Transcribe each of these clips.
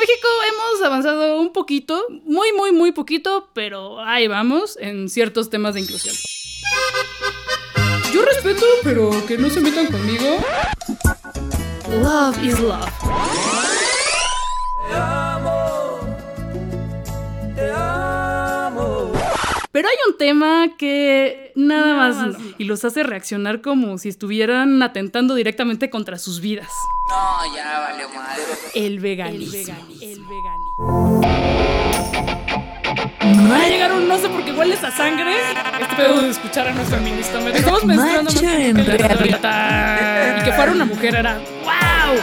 México hemos avanzado un poquito, muy, muy, muy poquito, pero ahí vamos en ciertos temas de inclusión. Yo respeto, pero que no se metan conmigo. Love is love. Pero hay un tema que nada, más, no, y los hace reaccionar como si estuvieran atentando directamente contra sus vidas. No, ya valió madre. El veganismo. El veganismo. Va a llegar un no sé por qué hueles a sangre. Este pedo de escuchar a nuestro feminista. Estamos mencionando más Macho en que Y que fuera una mujer era ¡Wow!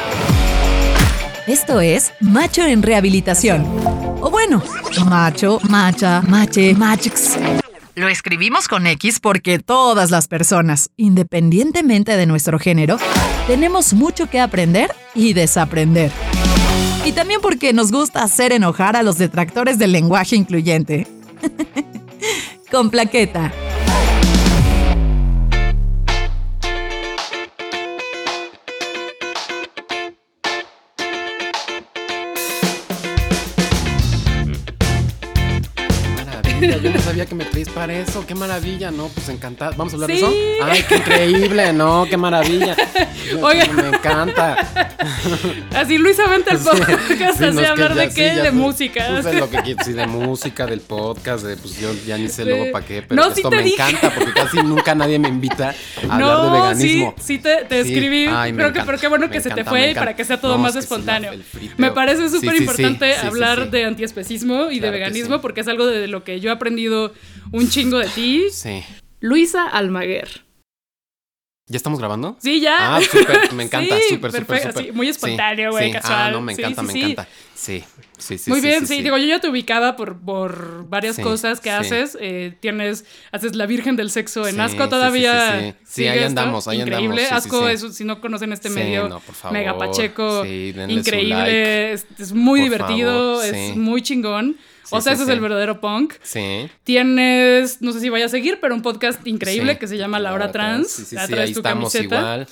Esto es Macho en Rehabilitación. O bueno, macho, macha, mache, machix. Lo escribimos con X porque todas las personas, independientemente de nuestro género, tenemos mucho que aprender y desaprender. Y también porque nos gusta hacer enojar a los detractores del lenguaje incluyente. con plaqueta. Sabía que me traes para eso, qué maravilla, ¿no? Pues encantado. ¿Vamos a hablar de eso? Ay, qué increíble, ¿no? Qué maravilla. Oiga. Me encanta. Así Luisa vente al podcast sí, así no, es que hablar ya- de qué, de música. Lo que sí, de música, del podcast, de pues yo ya ni sé luego para qué, pero No, esto me dije. encanta porque casi nunca nadie me invita a hablar de veganismo. sí, sí te, te escribí. Ay, Creo que, pero qué bueno que se te fue y para que sea todo No, más es que espontáneo. Me parece súper importante hablar de antiespecismo y de Claro veganismo porque es algo de lo que yo he aprendido un chingo de ti. Sí. Luisa Almaguer. ¿Ya estamos grabando? Sí, ya. Ah, súper, me encanta, Sí, súper, súper, sí, muy espontáneo, güey, sí. casual. Ah, no, me encanta, me encanta. Sí, sí, sí. Muy bien, sí, Digo, yo ya te ubicaba por, por varias cosas que haces. Eh, tienes, haces la Virgen del Sexo en Asco todavía. sí, ahí andamos, ahí Increíble. andamos, sí, Asco, eso, si no conocen este medio, no, por favor. Mega Pacheco, increíble. like. Es, es muy Por divertido, favor, es muy chingón. O sea, sí, ese es el verdadero punk. Sí. Tienes, no sé si vaya a seguir, pero un podcast increíble que se llama La Hora Trans. Sí, sí, sí, ahí estamos camiseta. igual.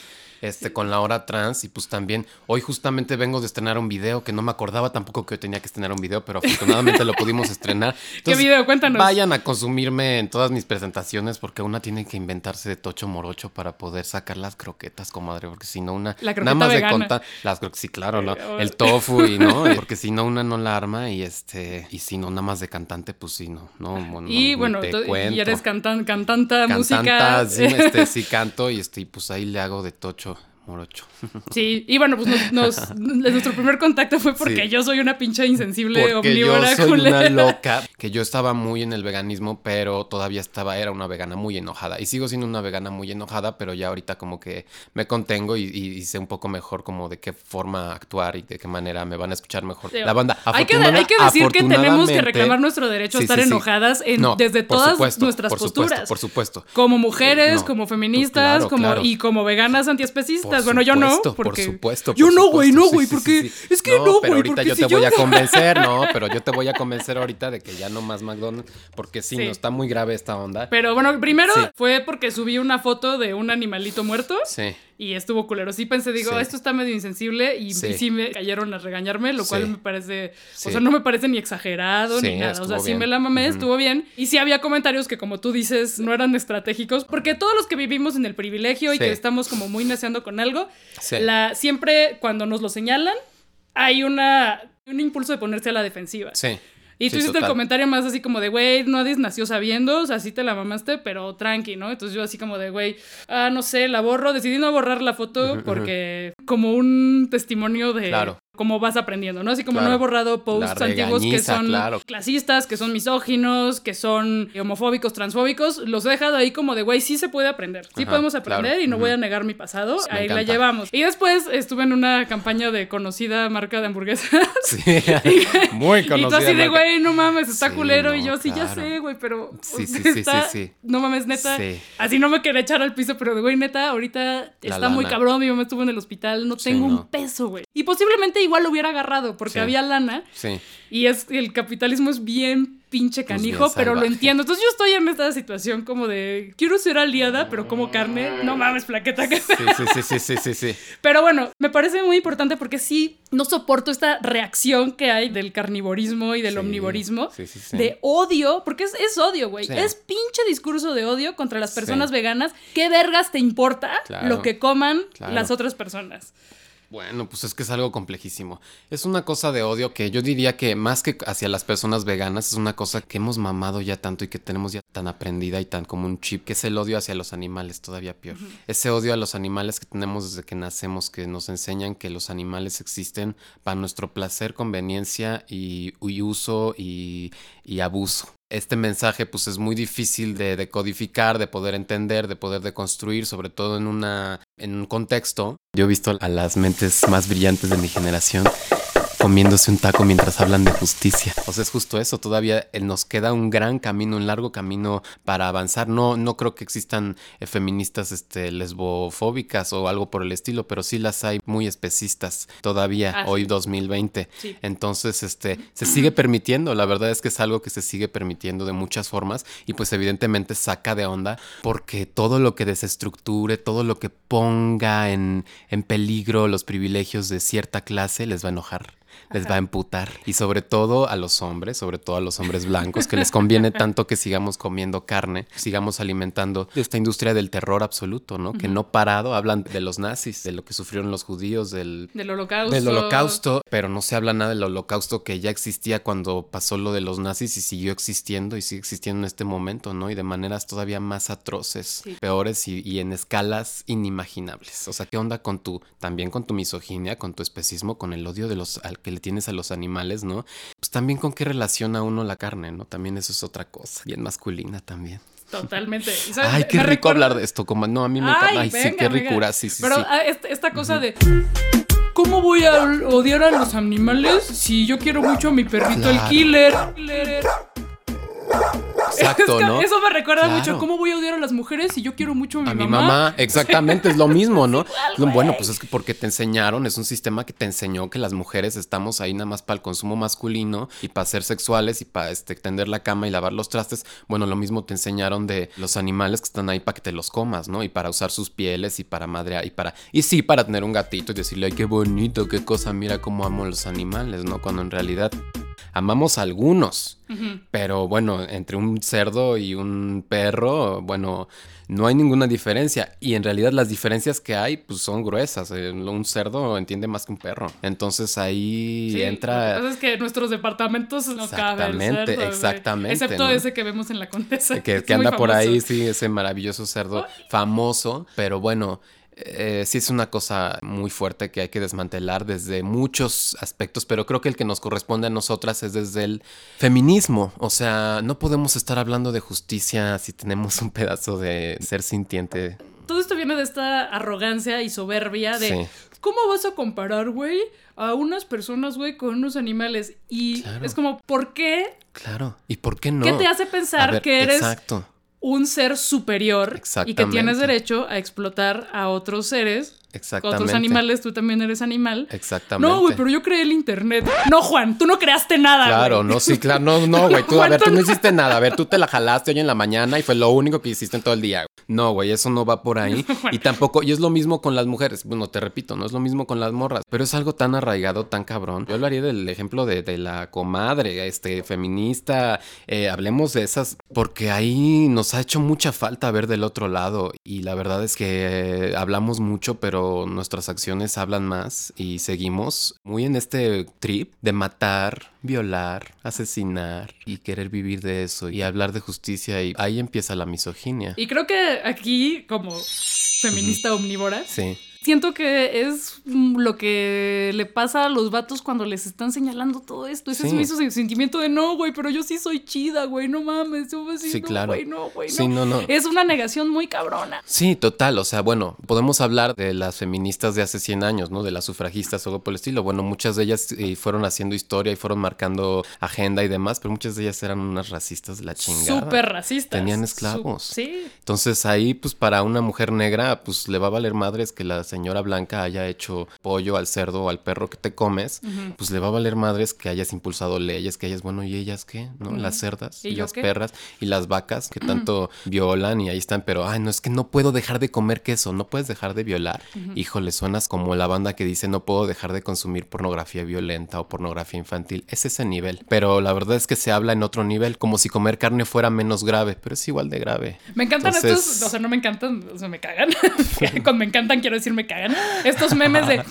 Este, con la hora trans y pues también hoy justamente vengo de estrenar un video que no me acordaba tampoco que yo tenía que estrenar un video, pero afortunadamente lo pudimos estrenar. ¿Qué video? Cuéntanos. Vayan a consumirme en todas mis presentaciones porque una tiene que inventarse de tocho morocho para poder sacar las croquetas, comadre, porque si no una La croqueta nada más vegana. de contar las cro- sí, claro, ¿no? Eh, el tofu y no, porque si no una no la arma y este y si no nada más de cantante pues sí no, no, no, Y no bueno, te y eres cantan, cantanta, Cantanta, música. sí, este, sí canto y este, y pues ahí le hago de tocho morocho. Sí, y bueno, pues nos, nos- nuestro primer contacto fue porque Sí. yo soy una pinche insensible Porque yo omnívora soy culera. una loca, que yo estaba muy en el veganismo, pero todavía estaba, era una vegana muy enojada. Y sigo siendo una vegana muy enojada, pero ya ahorita como que me contengo y, y- y sé un poco mejor como de qué forma actuar y de qué manera me van a escuchar mejor Sí, la banda. Hay que, hay que decir que tenemos que reclamar nuestro derecho a Sí, estar enojadas en- No, desde todas supuesto, nuestras por posturas. Supuesto, por supuesto. Como mujeres, No, como pues feministas, claro, como claro. y como veganas antiespecistas. Por bueno, yo no, supuesto, por porque supuesto, yo por no, güey, no, güey, sí, porque sí, sí. es que no, pero güey, ahorita porque yo si te voy a convencer, no, pero yo te voy a convencer ahorita de que ya no más McDonald's, porque sí, no está muy grave esta onda. Pero bueno, primero fue porque subí una foto de un animalito muerto Sí. Y estuvo culero. Sí pensé, digo, Sí. esto está medio insensible y Sí. y sí me cayeron a regañarme, lo cual Sí. me parece, o sea, no me parece ni exagerado ni nada. O sea, estuvo sí bien. me la mamé, estuvo bien. Y sí había comentarios que, como tú dices, no eran estratégicos, porque todos los que vivimos en el privilegio y que estamos como muy neceando con algo, la, siempre cuando nos lo señalan, hay una, un impulso de ponerse a la defensiva. Sí. Y tú Sí, hiciste el comentario más así como de, güey, nadie nació sabiendo, o sea, sí te la mamaste, pero tranqui, ¿no? Entonces yo así como de, güey, ah, no sé, la borro, decidí no borrar la foto porque como un testimonio de Claro. Cómo vas aprendiendo, ¿no? Así como Claro. no he borrado posts antiguos que son claro. clasistas, que son misóginos, que son homofóbicos, transfóbicos, los he dejado ahí como de, güey, sí se puede aprender, sí Ajá, podemos aprender claro. y no voy a negar mi pasado, Me ahí la llevamos. Y después estuve en una campaña de conocida marca de hamburguesas. Sí. Muy Y conocida. tú así de, güey, no mames, está Sí, culero. y yo, sí, ya sé, güey, pero. Sí, sí, está- sí, sí. No mames, neta. Sí. Así no me quería echar al piso, pero de, güey, neta, ahorita La está muy cabrón. Mi mamá estuvo en el hospital, no tengo un peso, güey. Y posiblemente igual lo hubiera agarrado, porque Sí. había lana. Sí. Y es el capitalismo es bien pinche Pues canijo, bien pero lo entiendo. Entonces yo estoy en esta situación como de, quiero ser aliada, pero como carne, no mames, plaqueta. que- Sí, sí, sí, sí, sí, sí. Pero bueno, me parece muy importante porque sí, no soporto esta reacción que hay del carnivorismo y del Sí, omnivorismo, sí, de odio, porque es, es odio, güey. Es pinche discurso de odio contra las personas veganas. ¿Qué vergas te importa Claro. lo que coman Claro. las otras personas? Bueno, pues es que es algo complejísimo. Es una cosa de odio que yo diría que más que hacia las personas veganas, es una cosa que hemos mamado ya tanto y que tenemos ya tan aprendida y tan como un chip, que es el odio hacia los animales, todavía peor. Ese odio a los animales que tenemos desde que nacemos, que nos enseñan que los animales existen para nuestro placer, conveniencia y, y uso y, y abuso. Este mensaje pues es muy difícil de decodificar, de poder entender, de poder deconstruir, sobre todo en, una, en un contexto. Yo he visto a las mentes más brillantes de mi generación comiéndose un taco mientras hablan de justicia. O sea, es justo eso, todavía eh, nos queda un gran camino, un largo camino para avanzar. No, no creo que existan eh, feministas este, lesbofóbicas o algo por el estilo, pero sí las hay muy especistas todavía, Ah, hoy sí. 2020. Sí. Entonces, este, se sigue permitiendo, la verdad es que es algo que se sigue permitiendo de muchas formas y pues evidentemente saca de onda porque todo lo que desestructure, todo lo que ponga en, en peligro los privilegios de cierta clase les va a enojar. Les va a emputar. Y sobre todo a los hombres, sobre todo a los hombres blancos, que les conviene tanto que sigamos comiendo carne, sigamos alimentando esta industria del terror absoluto, ¿no? Que no parado hablan de los nazis, de lo que sufrieron los judíos, del, Del holocausto. del holocausto, pero no se habla nada del holocausto que ya existía cuando pasó lo de los nazis y siguió existiendo y sigue existiendo en este momento, ¿no? Y de maneras todavía más atroces, Sí. peores y, y en escalas inimaginables. O sea, ¿qué onda con tu, también con tu misoginia, con tu especismo, con el odio de los, que le tienes a los animales, ¿no? Pues también con qué relaciona uno la carne, ¿no? También eso es otra cosa, bien masculina también. Totalmente. Ay, qué Me rico hablar de esto, como no, a mí me encanta. Ay, sí, venga, qué venga. ricura, sí, sí, Pero sí. esta cosa de. ¿Cómo voy a odiar a los animales si yo quiero mucho a mi perrito, el Claro. killer? Killer. Exacto, Es que ¿no? Eso me recuerda Claro. mucho. ¿Cómo voy a odiar a las mujeres si yo quiero mucho a mi, A mi mamá, exactamente, es lo mismo, ¿no? Bueno, pues es que porque te enseñaron, es un sistema que te enseñó que las mujeres estamos ahí nada más para el consumo masculino y para ser sexuales y para este, tender la cama y lavar los trastes. Bueno, lo mismo te enseñaron de los animales que están ahí para que te los comas, ¿no? Y para usar sus pieles y para madrear y para... Y sí, para tener un gatito y decirle, ay, qué bonito, qué cosa, mira cómo amo los animales, ¿no? Cuando en realidad amamos a algunos. Pero bueno, entre un cerdo y un perro, bueno, no hay ninguna diferencia. Y en realidad las diferencias que hay, pues son gruesas. Eh, Un cerdo entiende más que un perro. Entonces ahí Sí, entra... es que nuestros departamentos no cabe el Exactamente, cerdo, exactamente, Excepto ¿no? ese que vemos en la Condesa. Que, que anda por ahí, sí, ese maravilloso cerdo famoso. Pero bueno, eh, sí es una cosa muy fuerte que hay que desmantelar desde muchos aspectos, pero creo que el que nos corresponde a nosotras es desde el feminismo. O sea, no podemos estar hablando de justicia si tenemos un pedazo de ser sintiente. Todo esto viene de esta arrogancia y soberbia de Sí. ¿cómo vas a comparar, güey, a unas personas, güey, con unos animales? Y Claro. es como, ¿por qué? Claro. ¿Y por qué no? ¿Qué te hace pensar ver, que eres Exacto. Un ser superior y que tienes derecho a explotar a otros seres? Exactamente. Otros animales, tú también eres animal. Exactamente. No, güey, pero yo creé el internet. No, Juan, tú no creaste nada. Claro, no, sí, claro, no, no, güey, tú, a ver, tú no ¿Cuánto- hiciste nada, a ver, tú te la jalaste hoy en la mañana y fue lo único que hiciste en todo el día. No, güey, eso no va por ahí. Y tampoco, y es lo mismo con las mujeres, bueno, te repito, no es lo mismo con las morras, pero es algo tan arraigado, tan cabrón. Yo hablaría del ejemplo de, de la comadre, este, feminista, eh, hablemos de esas, porque ahí nos ha hecho mucha falta ver del otro lado y la verdad es que eh, hablamos mucho, pero nuestras acciones hablan más y seguimos muy en este trip de matar, violar, asesinar y querer vivir de eso y hablar de justicia y ahí empieza la misoginia. Y creo que aquí, como feminista omnívora, Sí, siento que es mm, lo que le pasa a los vatos cuando les están señalando todo esto. Ese es Sí. mi su- sentimiento de no, güey, pero yo sí soy chida, güey, no mames. Yo así, Sí, no, claro. güey, no, güey, Sí, no, no. Es una negación muy cabrona. Sí, total. O sea, bueno, podemos hablar de las feministas de hace 100 años, ¿no? De las sufragistas o algo por el estilo. Bueno, muchas de ellas eh, fueron haciendo historia y fueron marcando agenda y demás, pero muchas de ellas eran unas racistas de la chingada. Súper racistas. Tenían esclavos. Sí. Entonces ahí, pues para una mujer negra, pues le va a valer madres que la señora blanca haya hecho pollo al cerdo o al perro que te comes, pues le va a valer madres que hayas impulsado leyes, que hayas, bueno, ¿y ellas qué? ¿No? Las cerdas y, las perras y las vacas que tanto violan y ahí están, pero, ay, no, es que no puedo dejar de comer queso, no puedes dejar de violar. Híjole, suenas como la banda que dice, no puedo dejar de consumir pornografía violenta o pornografía infantil. Es ese nivel, pero la verdad es que se habla en otro nivel, como si comer carne fuera menos grave, pero es igual de grave. Me encantan estos, o sea, no me encantan, o sea, me cagan. Cuando me encantan quiero decir me cagan. Estos memes de...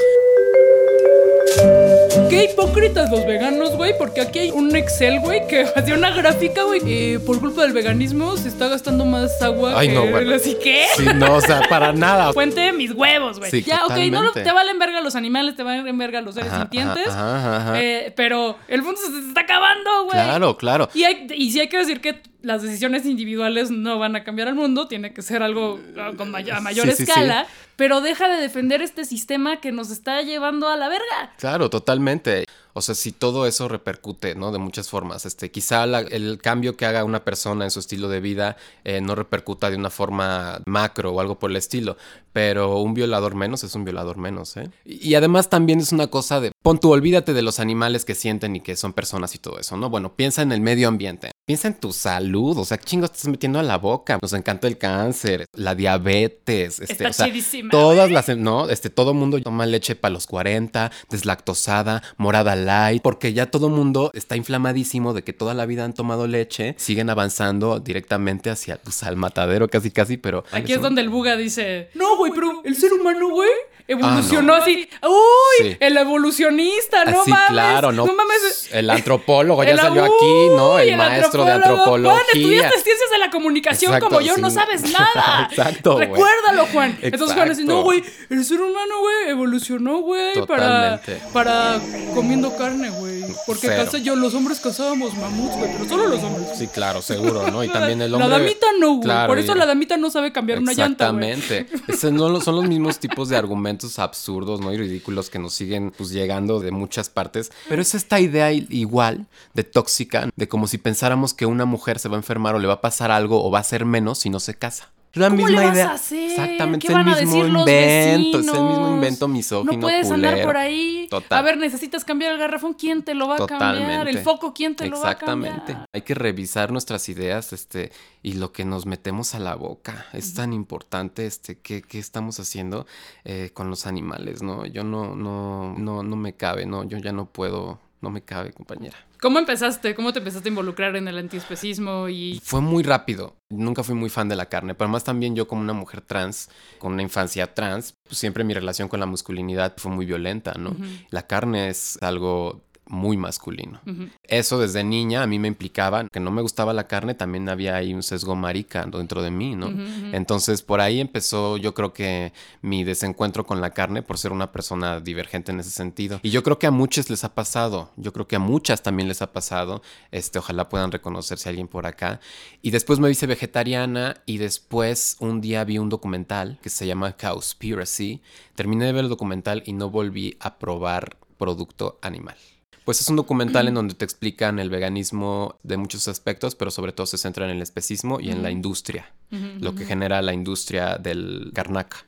Qué hipócritas los veganos, güey, porque aquí hay un Excel, güey, que hacía una gráfica, güey, que por culpa del veganismo se está gastando más agua Ay, que... no, güey. ¿Así qué? Sí, no, o sea, para nada. Fuente de mis huevos, güey. Sí, ya, ok, no totalmente. te valen verga los animales, te valen verga los seres Ajá, sintientes, ajá, ajá, eh, pero el mundo se está acabando, güey. Claro, claro. Y, hay, y sí hay que decir que las decisiones individuales no van a cambiar al mundo, tiene que ser algo ah, con may- a mayor Sí, sí, sí. escala, pero deja de defender este sistema que nos está llevando a la verga. Claro, totalmente. O sea, si todo eso repercute, ¿no? De muchas formas. Este, quizá la- el cambio que haga una persona en su estilo de vida eh, no repercuta de una forma macro o algo por el estilo. Pero un violador menos es un violador menos, ¿eh? Y, además también es una cosa de, pon tú, olvídate de los animales que sienten y que son personas y todo eso, ¿no? Bueno, piensa en el medio ambiente. Piensa en tu salud, o sea, ¿qué chingos te estás metiendo a la boca? Nos encanta el cáncer, la diabetes, este, Está o sea, chidísima, todas las, no, este, todo mundo toma leche para los 40, deslactosada, morada light, porque ya todo mundo está inflamadísimo de que toda la vida han tomado leche, siguen avanzando directamente hacia pues, al matadero casi casi, pero Aquí es donde el buga dice, no, güey, pero el ser humano, güey, evolucionó Ah, no. así. ¡Uy! Sí. El evolucionista, no Así, mames. claro, no. No mames. El antropólogo ya El- salió aquí, ¿no? ¡Uy! El, maestro de antropología. Juan, estudiaste ciencias de la comunicación Exacto, como yo, no sabes nada. Exacto. Recuérdalo, Juan. Entonces Juan dice, Exacto. no, güey, el ser humano, güey, evolucionó, güey, para, para comiendo carne, güey. Porque caza- yo, los hombres cazábamos mamuts, güey, pero solo los hombres. Sí, claro, seguro, ¿no? Y también el hombre. La damita no, güey. Claro, Por eso y- la damita no sabe cambiar una llanta, güey. Exactamente. No son los mismos tipos de argumentos absurdos, ¿no? Y ridículos que nos siguen pues llegando de muchas partes. Pero es esta idea igual de tóxica, de como si pensáramos que una mujer se va a enfermar o le va a pasar algo o va a ser menos si no se casa. Es la ¿Cómo misma le vas idea. a hacer? Exactamente, ¿Qué es el a mismo los invento, es el mismo invento misógino. No puedes andar por ahí. Total. A ver, necesitas cambiar el garrafón, ¿quién te lo va a cambiar? El foco, ¿quién te lo va a cambiar? Exactamente. Hay que revisar nuestras ideas, este, y lo que nos metemos a la boca. Es tan importante, este, qué, qué estamos haciendo eh, con los animales, ¿no? Yo no, no, no, no me cabe, no, yo ya no puedo, no me cabe, compañera. ¿Cómo empezaste? ¿Cómo te empezaste a involucrar en el antiespecismo? Y Fue muy rápido. Nunca fui muy fan de la carne, pero además también yo como una mujer trans, con una infancia trans, pues siempre mi relación con la masculinidad fue muy violenta, ¿no? La carne es algo muy masculino. Eso desde niña a mí me implicaba que no me gustaba la carne, también había ahí un sesgo marica dentro de mí, ¿no? Entonces por ahí empezó yo creo que mi desencuentro con la carne por ser una persona divergente en ese sentido. Y yo creo que a muchos les ha pasado, yo creo que a muchas también les ha pasado, este, ojalá puedan reconocerse alguien por acá. Y después me hice vegetariana y después un día vi un documental que se llama Cowspiracy. Terminé de ver el documental y no volví a probar producto animal. Pues es un documental en donde te explican el veganismo de muchos aspectos, pero sobre todo se centra en el especismo y en la industria, lo que genera la industria del garnaca.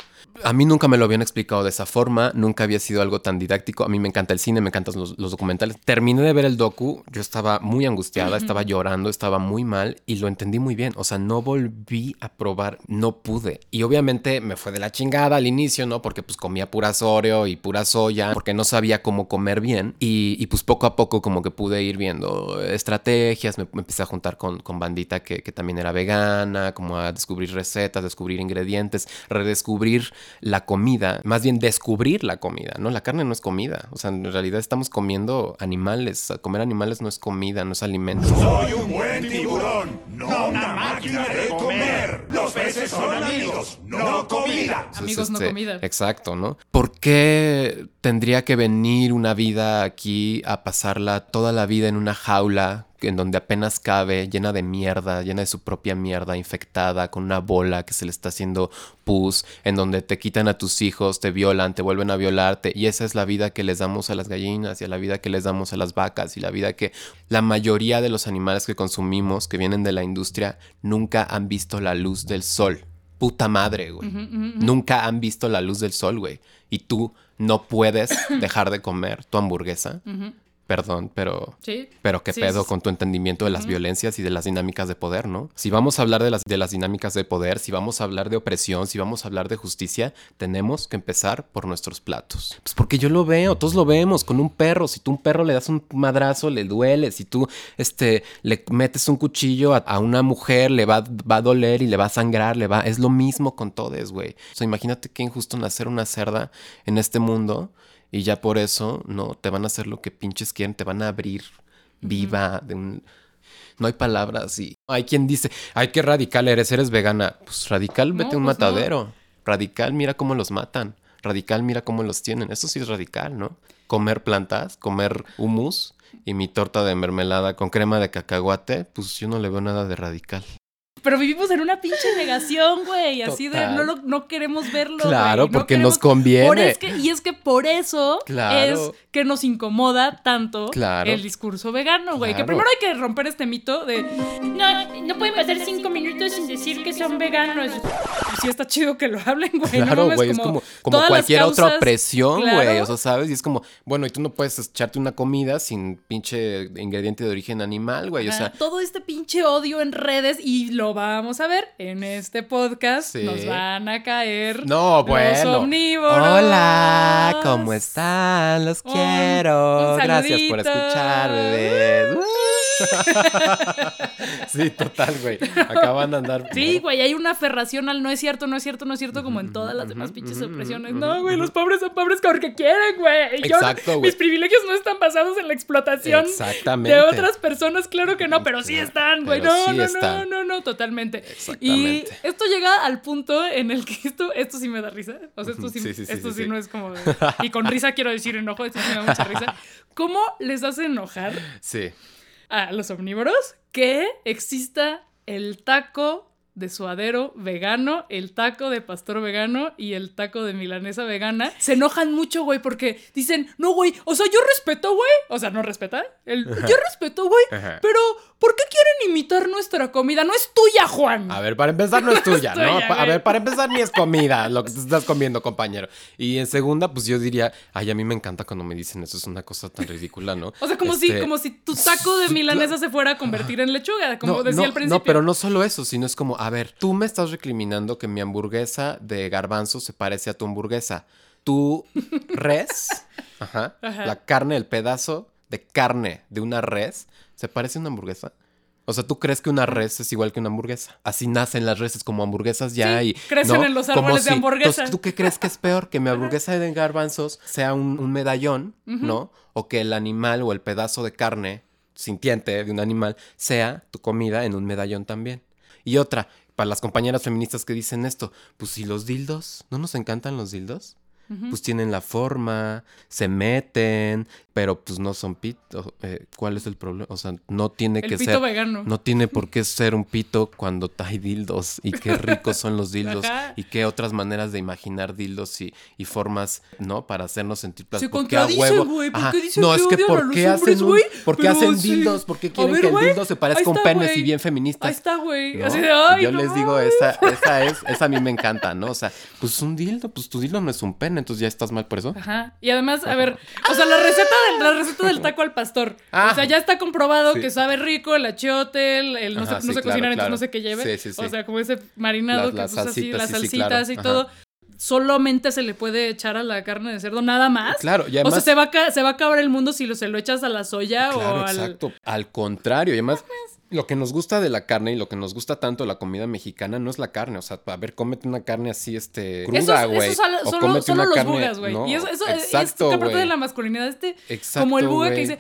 A mí nunca me lo habían explicado de esa forma, nunca había sido algo tan didáctico. A mí me encanta el cine, me encantan los, los documentales. Terminé de ver el docu, yo estaba muy angustiada, estaba llorando, estaba muy mal y lo entendí muy bien. O sea, no volví a probar, no pude. Y obviamente me fue de la chingada al inicio, ¿no? Porque pues comía pura Oreo y pura soya, porque no sabía cómo comer bien. Y, y, pues poco a poco como que pude ir viendo estrategias, me, me empecé a juntar con, con bandita que, que también era vegana, como a descubrir recetas, descubrir ingredientes, redescubrir la comida, más bien descubrir la comida, ¿no? La carne no es comida, o sea, en realidad estamos comiendo animales, comer animales no es comida, no es alimento. Soy un buen tiburón, no una máquina de comer. Los peces son amigos, no comida. Entonces, Amigos, no este, comida. Exacto, ¿no? ¿Por qué tendría que venir una vida aquí a pasarla toda la vida en una jaula en donde apenas cabe, llena de mierda, llena de su propia mierda, infectada, con una bola que se le está haciendo pus, en donde te quitan a tus hijos, te violan, te vuelven a violarte, y esa es la vida que les damos a las gallinas y a la vida que les damos a las vacas y la vida que la mayoría de los animales que consumimos, que vienen de la industria, nunca han visto la luz del sol. puta madre, güey. Nunca han visto la luz del sol, güey. Y tú no puedes dejar de comer tu hamburguesa. Perdón, pero Sí. pero qué Sí, pedo sí, con tu entendimiento de las violencias y de las dinámicas de poder, ¿no? Si vamos a hablar de las, de las dinámicas de poder, si vamos a hablar de opresión, si vamos a hablar de justicia, tenemos que empezar por nuestros platos. Pues porque yo lo veo, todos lo vemos con un perro. Si tú a un perro le das un madrazo, le duele. Si tú este, le metes un cuchillo a, a una mujer, le va, va a doler y le va a sangrar, le va. Es lo mismo con todos, güey. O sea, imagínate qué injusto nacer una cerda en este mundo. Y ya por eso, no, te van a hacer lo que pinches quieren, te van a abrir viva de un... No hay palabras y hay quien dice, ay, qué radical eres, eres vegana. Pues radical, vete a un pues no. matadero. Radical, mira cómo los matan. Radical, mira cómo los tienen. Eso sí es radical, ¿no? Comer plantas, comer humus y mi torta de mermelada con crema de cacahuate, pues yo no le veo nada de radical. Pero vivimos en una pinche negación, güey. Así de no, lo- no queremos verlo. Claro, no porque nos conviene. Por es que- y es que por eso Claro. es que nos incomoda tanto Claro. el discurso vegano, güey. Que primero hay que romper este mito de no, no pueden pasar cinco minutos sin decir que son veganos. Pues sí está chido que lo hablen, güey. Claro, güey, es como, como cualquier otra opresión, güey. Claro. O sea, ¿sabes? Y es como, bueno, y tú no puedes echarte una comida sin pinche ingrediente de origen animal, güey. O sea, todo este pinche odio en redes y lo vamos a ver en este podcast. Sí. Nos van a caer no, bueno. los omnívoros. Hola, ¿cómo están? Los Un- quiero. un Gracias por escuchar, bebés. sí, total, güey. Acaban de andar. Sí, güey, hay una aferración al no es cierto, no es cierto, no es cierto, como en todas las demás pinches opresiones. No, güey, los pobres son pobres porque quieren, güey. Yo- Exacto, güey. Mis privilegios no están basados en la explotación Exactamente. de otras personas, claro que no, pero sí están, güey. No, sí no, no, están. no, no, totalmente. Y esto llega al punto en el que esto, esto sí me da risa. O sea, esto sí, Sí, sí, sí, esto sí, no es como. de- y con risa quiero decir enojo, esto sí me da mucha risa. ¿Cómo les hace enojar Sí. A los omnívoros que exista el taco de suadero vegano, el taco de pastor vegano y el taco de milanesa vegana. Se enojan mucho, güey, porque dicen, no, güey, o sea, yo respeto, güey. O sea, no respeta. El, yo respeto, güey. Pero, ¿por qué quieren imitar nuestra comida? No es tuya, Juan. A ver, para empezar no es tuya, tuya, ¿no? A ver, para empezar ni es comida lo que te estás comiendo, compañero. Y en segunda, pues yo diría, ay, a mí me encanta cuando me dicen eso, es una cosa tan ridícula, ¿no? O sea, como, si, Este, como si tu taco de milanesa se fuera a convertir en lechuga, como no, decía no, al principio. No, pero no solo eso, sino es como, a ver, tú me estás recriminando que mi hamburguesa de garbanzo se parece a tu hamburguesa. Tu res, ajá, Ajá. la carne, el pedazo de carne de una res, ¿se parece a una hamburguesa? O sea, ¿tú crees que una res es igual que una hamburguesa? Así nacen las reses como hamburguesas ya Sí, y... crecen ¿no? en los árboles de si- hamburguesa. Entonces, ¿tú qué crees que es peor? Que mi hamburguesa de garbanzos sea un, un medallón, ¿no? O que el animal o el pedazo de carne sintiente de un animal sea tu comida en un medallón también. Y otra, para las compañeras feministas que dicen esto, pues si los dildos, ¿no nos encantan los dildos? Pues tienen la forma, se meten, pero pues no son pito. Eh, ¿Cuál es el problema? O sea, no tiene El que pito ser... vegano. No tiene por qué ser un pito cuando hay dildos. Y qué ricos son los dildos. Ajá. Y qué otras maneras de imaginar dildos y, y formas, ¿no? Para hacernos sentir placer. Se ¿Por qué a contradicen, huevo? güey. ¿Por Ajá. qué dicen No, que es que ¿por qué hacen, un-? ¿por qué hacen sí. dildos? ¿Por qué quieren ver, que el dildo se parezca a un pene y bien feministas? Ahí está, güey. ¿no? Así de, ay, Yo no les digo, mames". esa, esa es, esa a mí me encanta, ¿no? O sea, pues un dildo, pues tu dildo no es un pene, entonces ya estás mal por eso. Ajá. Y además, a ver, o sea, la receta del, la receta del taco al pastor. Ah. O sea, ya está comprobado Sí. que sabe rico el achiote, el, el no, Ajá, sé, no sí, claro, cocinar, entonces claro. no sé qué lleve. Sí, sí, sí. O sea, como ese marinado Las- que las pues así, salsitas, las sí, sí, salsitas claro. y Ajá. todo. Solamente se le puede echar a la carne de cerdo, nada más. Claro, y o sea, además- se va, a ca- se va a acabar el mundo si lo, se lo echas a la soya Claro, o al. exacto. Al contrario, y además, lo que nos gusta de la carne y lo que nos gusta tanto de la comida mexicana no es la carne. O sea, a ver, cómete una carne así, este, Eso, cruda, güey. eso solo, O solo- cómete solo una los carne- bugas, güey. no, y eso, eso es- exacto, es parte de la masculinidad, este. Exacto, como el buga güey. que dice.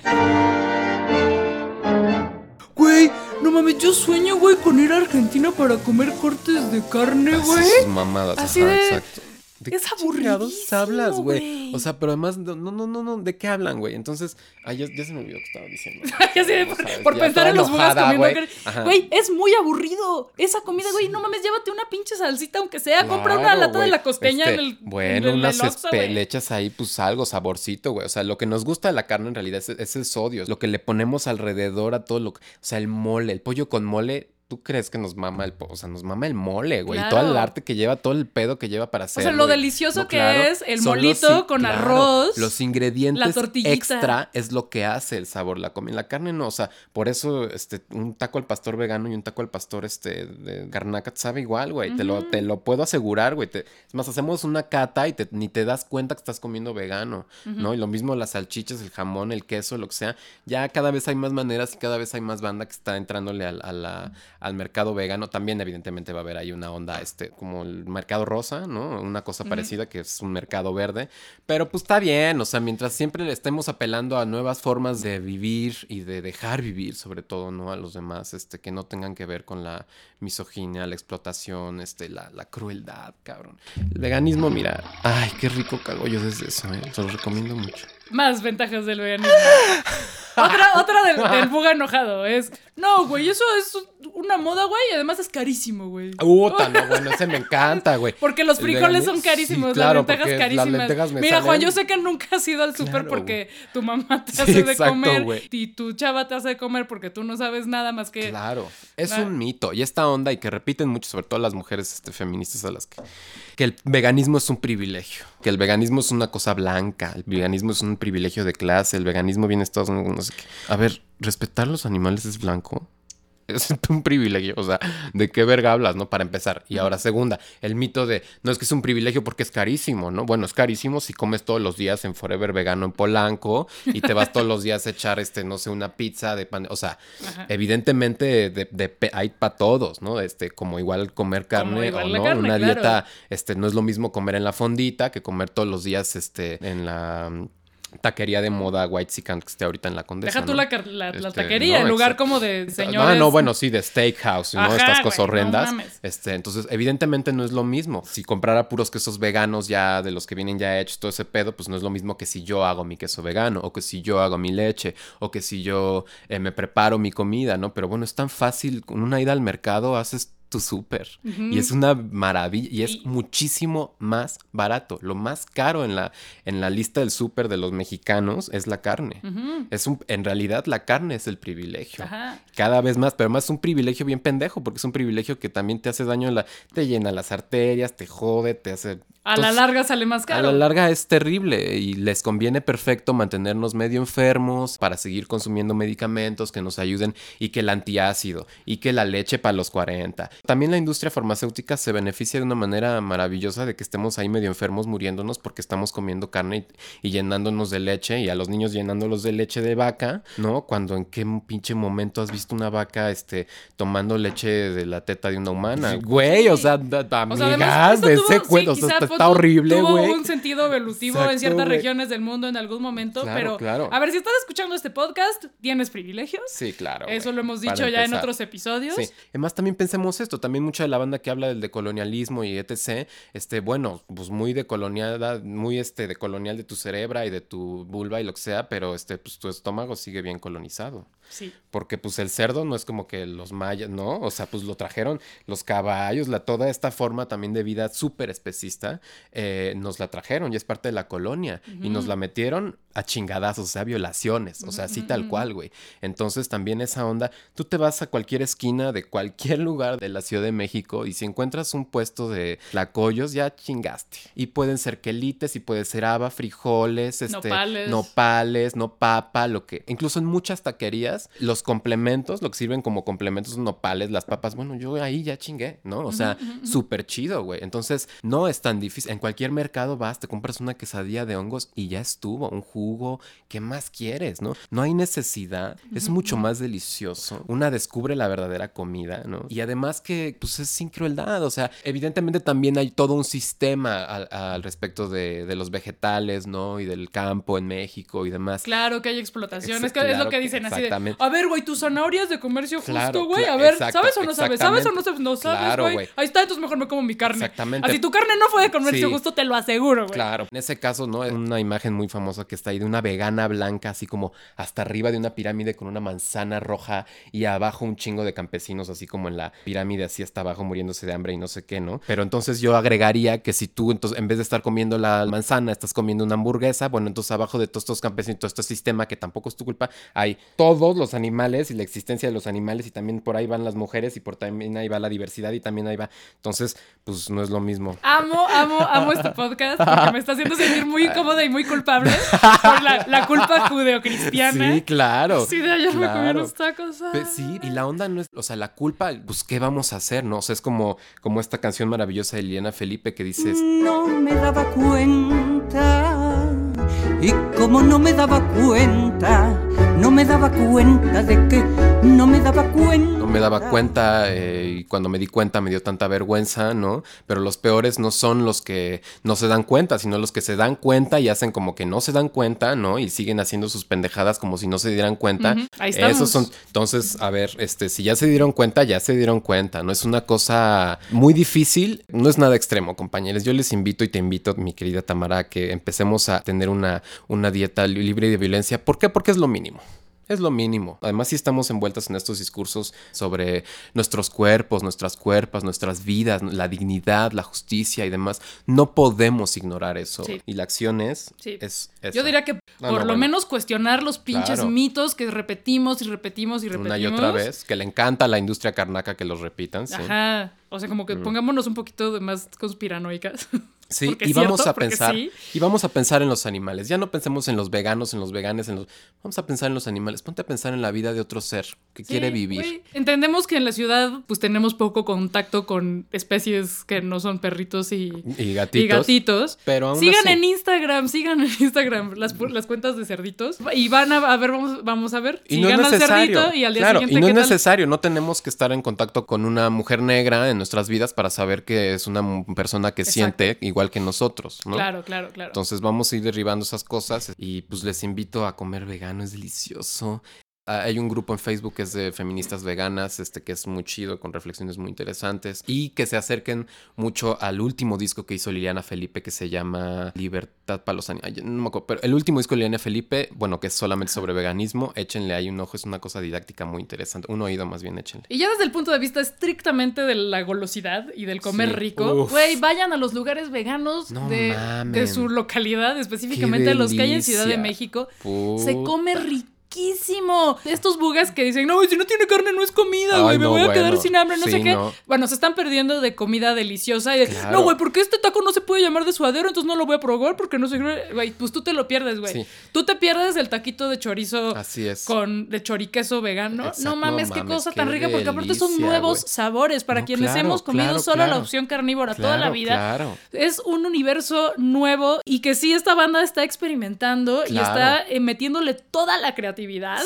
Güey, no mames, yo sueño, güey, con ir a Argentina para comer cortes de carne, Así güey. sus mamadas, Así ajá, de- exacto. ¿De es qué hablas, güey? O sea, pero además, no, no, no, no, ¿de qué hablan, güey? Entonces, ay, ya, ya se me olvidó que estaba diciendo. O por, por ya pensar en los bugas comiendo güey. es muy aburrido. Esa comida, güey, no mames, llévate una pinche salsita, aunque sea. Compra una lata de la costeña Este, en el. Bueno, en el unas le echas ahí, pues algo, saborcito, güey. O sea, lo que nos gusta de la carne en realidad es, es el sodio. Lo que le ponemos alrededor a todo lo que. O sea, el mole, el pollo con mole. ¿Tú crees que nos mama el, o sea, nos mama el mole, güey? Claro. Todo el arte que lleva, todo el pedo que lleva para O hacerlo. sea, lo delicioso No, que claro, es el los molito con claro, arroz. Los ingredientes la tortillita. extra es lo que hace el sabor. La, la carne no, o sea, por eso este, un taco al pastor vegano y un taco al pastor este, de garnaca te sabe igual, güey. te, lo, te lo puedo asegurar, güey. Te- es más, hacemos una cata y te- ni te das cuenta que estás comiendo vegano, ¿no? Y lo mismo las salchichas, el jamón, el queso, lo que sea. Ya cada vez hay más maneras y cada vez hay más banda que está entrándole al, a la- al mercado vegano. También, evidentemente, va a haber ahí una onda, este, como el mercado rosa, ¿no? Una cosa parecida que es un mercado verde. Pero pues está bien, o sea, mientras siempre le estemos apelando a nuevas formas de vivir y de dejar vivir, sobre todo, ¿no? A los demás, este, que no tengan que ver con la misoginia, la explotación, este, la, la crueldad, cabrón. El veganismo, mira, ay, qué rico cago yo desde eso, ¿eh? Se lo recomiendo mucho. Más ventajas del veganismo. otra otra del, del buga enojado es, no, güey, eso es una moda, güey, y además es carísimo, güey. Puta, no, bueno, ese me encanta, güey. Porque los frijoles son carísimos, Sí, claro, las lentejas carísimas. Las lentejas me Mira, Juan, yo sé que nunca has ido al súper Claro, porque tu mamá te Sí, hace de comer güey. y tu chava te hace de comer porque tú no sabes nada más que... Claro, es un mito. Y esta onda, y que repiten mucho, sobre todo las mujeres este, feministas a las que. Que el veganismo es un privilegio. Que el veganismo es una cosa blanca. El veganismo es un privilegio de clase. El veganismo viene Estados Unidos. No sé qué. A ver, respetar los animales es blanco. Es un privilegio, o sea, ¿de qué verga hablas, no? Para empezar. Y ahora, segunda, el mito de, no es que es un privilegio porque es carísimo, ¿no? Bueno, es carísimo si comes todos los días en Forever Vegano en Polanco y te vas todos los días a echar, este, no sé, una pizza de pan, o sea, Ajá. evidentemente de, hay para todos, ¿no? Este, como igual comer carne igual o no, carne, una claro. dieta, este, no es lo mismo comer en la fondita que comer todos los días, este, en la taquería de moda White Sican que esté ahorita en la Condesa, Deja tú ¿no? la, Este, taquería, no, en lugar como de señores... Ah, no, bueno, sí, de steakhouse, ¿no? Ajá, Estas güey, cosas no horrendas. mames. este, entonces, evidentemente no es lo mismo. Si comprara puros quesos veganos ya de los que vienen ya hechos, todo ese pedo, pues no es lo mismo que si yo hago mi queso vegano, o que si yo hago mi leche, o que si yo eh, me preparo mi comida, ¿no? Pero bueno, es tan fácil, con una ida al mercado haces tu súper. Y es una maravilla, y es muchísimo más barato. Lo más caro en la, en la lista del súper de los mexicanos es la carne. Es un, en realidad la carne es el privilegio. Ajá. Cada vez más, pero más es un privilegio bien pendejo, porque es un privilegio que también te hace daño, en la, te llena las arterias, te jode, te hace... A la larga sale más A caro. la larga es terrible y les conviene perfecto mantenernos medio enfermos para seguir consumiendo medicamentos que nos ayuden y que el antiácido y que la leche para los 40. También la industria farmacéutica se beneficia de una manera maravillosa de que estemos ahí medio enfermos muriéndonos porque estamos comiendo carne y, y llenándonos de leche y a los niños llenándolos de leche de vaca, ¿no? Cuando en qué pinche momento has visto una vaca este tomando leche de la teta de una humana. Güey, o sea, O amigas además, de ese tuvo- cuento, sí, o sea, está, horrible, Tuvo güey. un sentido evolutivo en ciertas güey. regiones del mundo en algún momento, Claro, pero claro. a ver, si estás escuchando este podcast, tienes privilegios. Sí, claro. Eso güey, lo hemos dicho ya en otros episodios. Sí. Además, también pensemos esto. También mucha de la banda que habla del decolonialismo y etc. Este, bueno, pues muy decoloniada, muy este, decolonial de tu cerebra y de tu vulva y lo que sea, pero este, pues tu estómago sigue bien colonizado. Sí. Porque pues el cerdo no es como que los mayas, ¿no? O sea, pues lo trajeron los caballos, la, toda esta forma también de vida súper especista, eh, nos la trajeron y es parte de la colonia. Y nos la metieron a chingadazos, o sea, violaciones, o sea, así tal cual, güey. Entonces también esa onda, tú te vas a cualquier esquina de cualquier lugar de la Ciudad de México y si encuentras un puesto de tlacoyos, ya chingaste. Y pueden ser quelites y puede ser haba, frijoles, este, Nopales. nopales, no papa, lo que... Incluso en muchas taquerías, los complementos, lo que sirven como complementos son nopales, las papas, bueno, yo ahí ya chingué, ¿no? O sea, súper chido, güey. Entonces, no es tan difícil. En cualquier mercado vas, te compras una quesadilla de hongos y ya estuvo, un jugo, ¿qué más quieres, no? No hay necesidad, es mucho más delicioso. Una descubre la verdadera comida, ¿no? Y además que, pues, es sin crueldad, o sea, evidentemente también hay todo un sistema al, al respecto de, de los vegetales, ¿no? Y del campo en México y demás. Claro que hay explotación. Ex- Es, que es lo que- dicen así de, a ver, güey, tus zanahorias de comercio Claro, justo, güey. A ver, exacto, ¿sabes o no sabes? ¿Sabes o no sabes? No sabes, Claro, güey. Ahí está, entonces mejor me como mi carne. Exactamente. Así tu carne no fue de comercio Sí. justo, te lo aseguro, güey. Claro. En ese caso, ¿no? Es una imagen muy famosa que está ahí de una vegana blanca, así como hasta arriba de una pirámide con una manzana roja y abajo un chingo de campesinos, así como en la pirámide pirámide así hasta abajo muriéndose de hambre y no sé qué, ¿no? Pero entonces yo agregaría que si tú, entonces, en vez de estar comiendo la manzana, estás comiendo una hamburguesa, bueno, entonces abajo de todos estos campesinos, todo este sistema que tampoco es tu culpa, hay todos los animales y la existencia de los animales y también por ahí van las mujeres y por también ahí va la diversidad y también ahí va. Entonces, pues no es lo mismo. Amo, amo, amo este podcast porque me está haciendo sentir muy incómoda y muy culpable por la, la culpa judeocristiana. Sí, claro. Sí, de ayer me comí unos tacos. Ah. Sí, y la onda no es, o sea, la culpa, pues, ¿qué vamos a hacer, no? O sea, es como, como esta canción maravillosa de Liliana Felipe que dice, No me daba cuenta. Y como no me daba cuenta, no me daba cuenta de que no me daba cuenta. no me daba cuenta eh, y cuando me di cuenta me dio tanta vergüenza, ¿no? Pero los peores no son los que no se dan cuenta, sino los que se dan cuenta y hacen como que no se dan cuenta, ¿no? Y siguen haciendo sus pendejadas como si no se dieran cuenta. Ahí estamos. Esos son, entonces, a ver, este, si ya se dieron cuenta, ya se dieron cuenta, ¿no? Es una cosa muy difícil, no es nada extremo, compañeros. Yo les invito y te invito, mi querida Tamara, a que empecemos a tener una, una dieta li- libre de violencia. ¿Por qué? Porque es lo mínimo. Es lo mínimo. Además, si estamos envueltas en estos discursos sobre nuestros cuerpos, nuestras cuerpas, nuestras vidas, la dignidad, la justicia y demás, no podemos ignorar eso. Sí. Y la acción es, Sí. es Yo diría que No, por no, lo bueno. menos cuestionar los pinches Claro. mitos que repetimos y repetimos y repetimos. una y otra vez, que le encanta a la industria carnaca que los repitan. Ajá. O sea, como que pongámonos un poquito de más conspiranoicas. Sí, Porque y vamos cierto, a pensar, sí. y vamos a pensar en los animales. Ya no pensemos en los veganos, en los veganes, en los. Vamos a pensar en los animales. Ponte a pensar en la vida de otro ser que quiere vivir. Entendemos que en la ciudad pues tenemos poco contacto con especies que no son perritos y, Y gatitos. y gatitos. Pero aún sigan así- en Instagram, sigan en Instagram las, las cuentas de cerditos y van a, a ver, vamos, vamos a ver. Y no sigan es al necesario. cerdito y al día claro, siguiente y no ¿qué es tal? necesario. No tenemos que estar en contacto con una mujer negra en nuestras vidas para saber que es una persona que Exacto. siente igual que nosotros, ¿no? Claro, claro, claro. Entonces vamos a ir derribando esas cosas y pues les invito a comer vegano, es delicioso. Ah, Hay un grupo en Facebook que es de feministas veganas, este que es muy chido, con reflexiones muy interesantes y que se acerquen mucho al último disco que hizo Liliana Felipe que se llama Libertad para los animales. No me acuerdo, pero el último disco de Liliana Felipe, bueno, que es solamente sobre veganismo, échenle ahí un ojo, es una cosa didáctica muy interesante, un oído más bien, échenle. Y ya desde el punto de vista estrictamente de la golosidad y del comer Sí. rico, güey, vayan a los lugares veganos No de, su localidad, específicamente los que hay en Ciudad de. México. Se come riquísimo. Estos bugas que dicen, no, si no tiene carne no es comida, güey, me no, voy a quedar sin hambre, no Sí, sé qué. no. Bueno, se están perdiendo de comida deliciosa y de, Claro. no, güey, porque este taco no se puede llamar de suadero, entonces no lo voy a probar porque no sé, güey, pues tú te lo pierdes, güey. Sí. Tú te pierdes el taquito de chorizo Así es. con de choriqueso vegano. Exacto, no mames, no qué mames, cosa qué tan rica, porque aparte son nuevos sabores para quienes claro, hemos comido claro, solo la opción carnívora toda la vida. Claro. Es un universo nuevo y que sí esta banda está experimentando y está eh, metiéndole toda la creatividad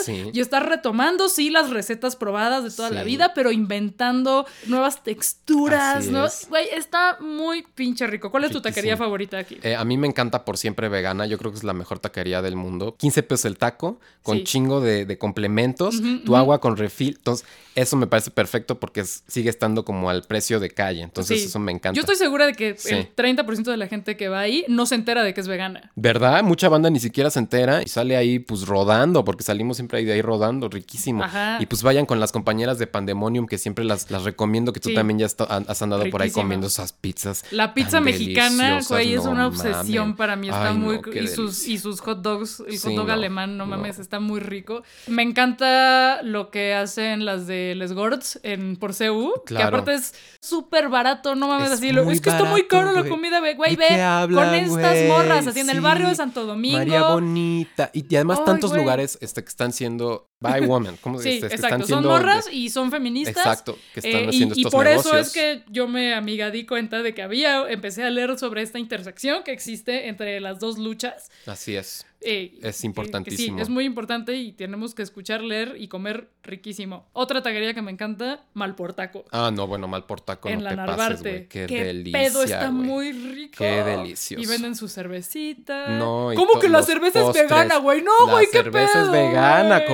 Sí. y está retomando sí las recetas probadas de toda la vida, pero inventando nuevas texturas, ¿no? es. Güey, está muy pinche rico. ¿Cuál es tu taquería favorita aquí? Eh, a mí me encanta por siempre vegana. Yo creo que es la mejor taquería del mundo. 15 pesos el taco, con Sí. chingo de, de complementos, tu agua con refil. Entonces, eso me parece perfecto porque sigue estando como al precio de calle. Entonces, eso me encanta. Yo estoy segura de que el 30% de la gente que va ahí no se entera de que es vegana. ¿Verdad? Mucha banda ni siquiera se entera y sale ahí pues rodando, porque salimos siempre ahí de ahí rodando, riquísimo. Ajá. Y pues vayan con las compañeras de Pandemonium, que siempre las, las recomiendo, que tú Sí. también ya está- has andado por ahí comiendo esas pizzas. La pizza mexicana, güey, es una obsesión para mí. Está Ay, muy. no, y, sus, y sus hot dogs, el hot dog no, alemán, no mames, está muy rico. Me encanta lo que hacen las de Les Gords en por CU, que aparte es súper barato, no mames, Es así. lo- es que está muy barato, caro la comida, güey, güey, ¿De ve. hablan, con estas güey? morras, así en el barrio de Santo Domingo. María Bonita. Y, y además Ay, tantos güey. lugares este, que están siendo by woman. ¿Cómo Sí, este, que exacto. están Son morras y son feministas. Exacto, que están Eh, y- haciendo y, estos por eso negocios. es que yo me amiga di cuenta de que había, empecé a leer sobre esta intersección que existe entre las dos luchas. Así es. Eh, Es importantísimo. sí, es muy importante y tenemos que escuchar, leer y comer riquísimo. Otra taquería que me encanta, Malportaco. Ah, no, bueno, mal por taco, en no la te pases, Narvarte. güey. Qué, Qué delicia, pedo está güey. muy rico. Qué delicioso. Y venden su cervecita. No, y ¿Cómo que la cerveza postres. es vegana, güey? No, La güey, qué cerveza es pedo, vegana, güey.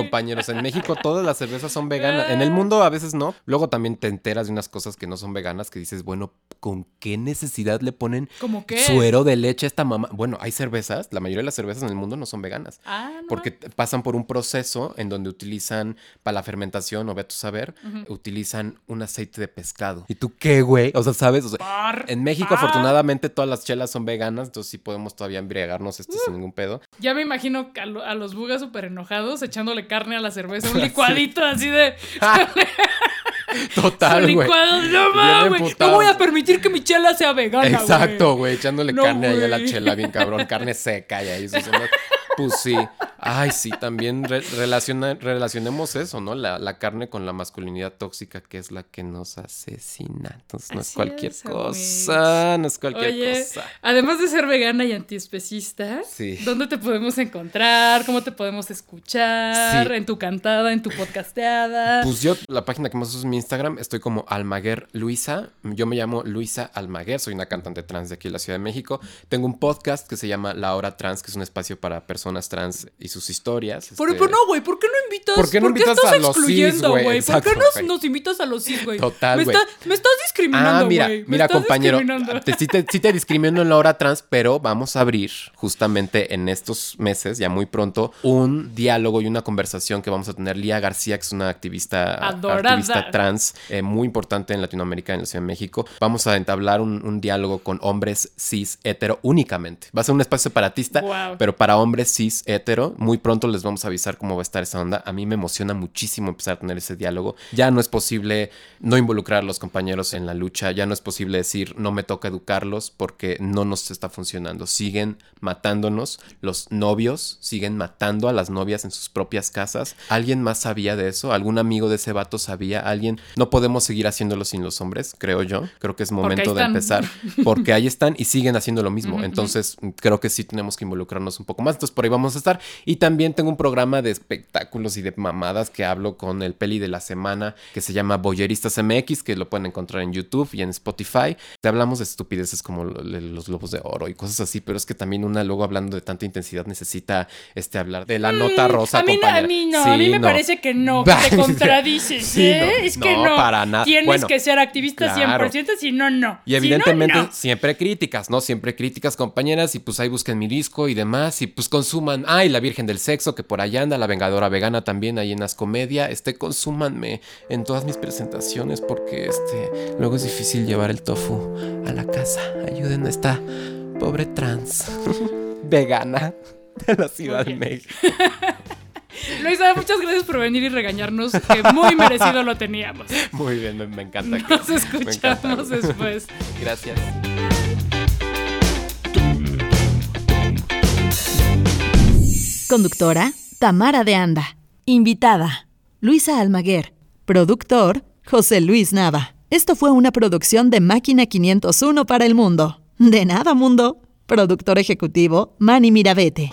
En México todas las cervezas son veganas. En el mundo a veces no. Luego también te enteras de unas cosas que no son veganas que dices, bueno, ¿con qué necesidad le ponen ¿Cómo qué? suero de leche a esta mamá? Bueno, hay cervezas, la mayoría de las cervezas en el mundo no son veganas. Ah, no. Porque pasan por un proceso en donde utilizan, para la fermentación, o ve a tu saber, utilizan un aceite de pescado. ¿Y tú qué, güey? O sea, ¿sabes? O sea, Par, en México, par. afortunadamente, todas las chelas son veganas, entonces sí podemos todavía embriagarnos este sin ningún pedo. Ya me imagino a, lo- a los bugas súper enojados echándole carne a la cerveza, un licuadito así de. Total, güey. licuado, no mames, no voy a permitir que mi chela sea vegana. güey". Exacto, güey, echándole No, carne ahí a la chela, bien cabrón, carne seca y ahí ondas. Pues sí. Ay, sí, también re- relaciona- relacionemos eso, ¿no? La, la carne con la masculinidad tóxica, que es la que nos asesina. Entonces, no es cualquier es, cosa, no es cualquier Oye, cosa. además de ser vegana y antiespecista, Sí. ¿dónde te podemos encontrar? ¿Cómo te podemos escuchar? Sí. ¿En tu cantada? ¿En tu podcasteada? Pues yo, la página que más uso es mi Instagram, estoy como Almaguer Luisa. Yo me llamo Luisa Almaguer, soy una cantante trans de aquí en la Ciudad de México. Tengo un podcast que se llama La Hora Trans, que es un espacio para personas trans y sus historias. Pero, Este, pero no, güey, ¿por qué no invitas? ¿Por qué no invitas estás a los cis, excluyendo, güey? ¿Por qué nos, nos invitas a los cis, güey? Total, me, está- me estás discriminando, Ah, mira, mira, compañero. Te, sí, te, sí te discrimino en la hora trans, pero vamos a abrir justamente en estos meses, ya muy pronto, un diálogo y una conversación que vamos a tener Lía García, que es una activista, Adorada. activista trans eh, muy importante en Latinoamérica, en la Ciudad de México. Vamos a entablar un, un diálogo con hombres cis hetero únicamente. Va a ser un espacio separatista, pero para hombres cis hetero. Muy pronto les vamos a avisar cómo va a estar esa onda. A mí me emociona muchísimo empezar a tener ese diálogo. Ya no es posible no involucrar a los compañeros en la lucha. Ya no es posible decir no me toca educarlos porque no nos está funcionando. Siguen matándonos. Los novios siguen matando a las novias en sus propias casas. ¿Alguien más sabía de eso? ¿Algún amigo de ese vato sabía? ¿Alguien? No podemos seguir haciéndolo sin los hombres, creo yo. Creo que es momento de empezar porque ahí están y siguen haciendo lo mismo. Entonces, creo que sí tenemos que involucrarnos un poco más. Entonces, por ahí vamos a estar. Y también tengo un programa de espectáculos y de mamadas que hablo con el peli de la semana que se llama Boyeristas MX, que lo pueden encontrar en YouTube y en Spotify. Te hablamos de estupideces como los globos de oro y cosas así, pero es que también una luego hablando de tanta intensidad necesita este hablar de la nota rosa. Mm, a mí no, a mí no, Sí, a mí me parece que no, que te contradices, Sí, ¿eh? no, es que no, no, para nada. tienes Bueno, que ser activista claro. 100%, si no, no. Y evidentemente siempre críticas, ¿no? Siempre críticas, compañeras, y pues ahí busquen mi disco y demás, y pues consuman, ay, la Virgen del Sexo, que por allá anda, la Vengadora Vegana también ahí en las comedia, este, consúmanme en todas mis presentaciones, porque este, luego es difícil llevar el tofu a la casa, ayuden a esta pobre trans vegana de la Ciudad de Ok. México. Luisa, muchas gracias por venir y regañarnos, que muy merecido lo teníamos. Muy bien, me, encanta. que- Nos me encanta, escuchamos después. Gracias. Conductora, Tamara de Anda. Invitada, Luisa Almaguer. Productor, José Luis Nava. Esto fue una producción de Máquina 501 para el mundo. De nada, mundo. Productor ejecutivo, Manny Mirabete.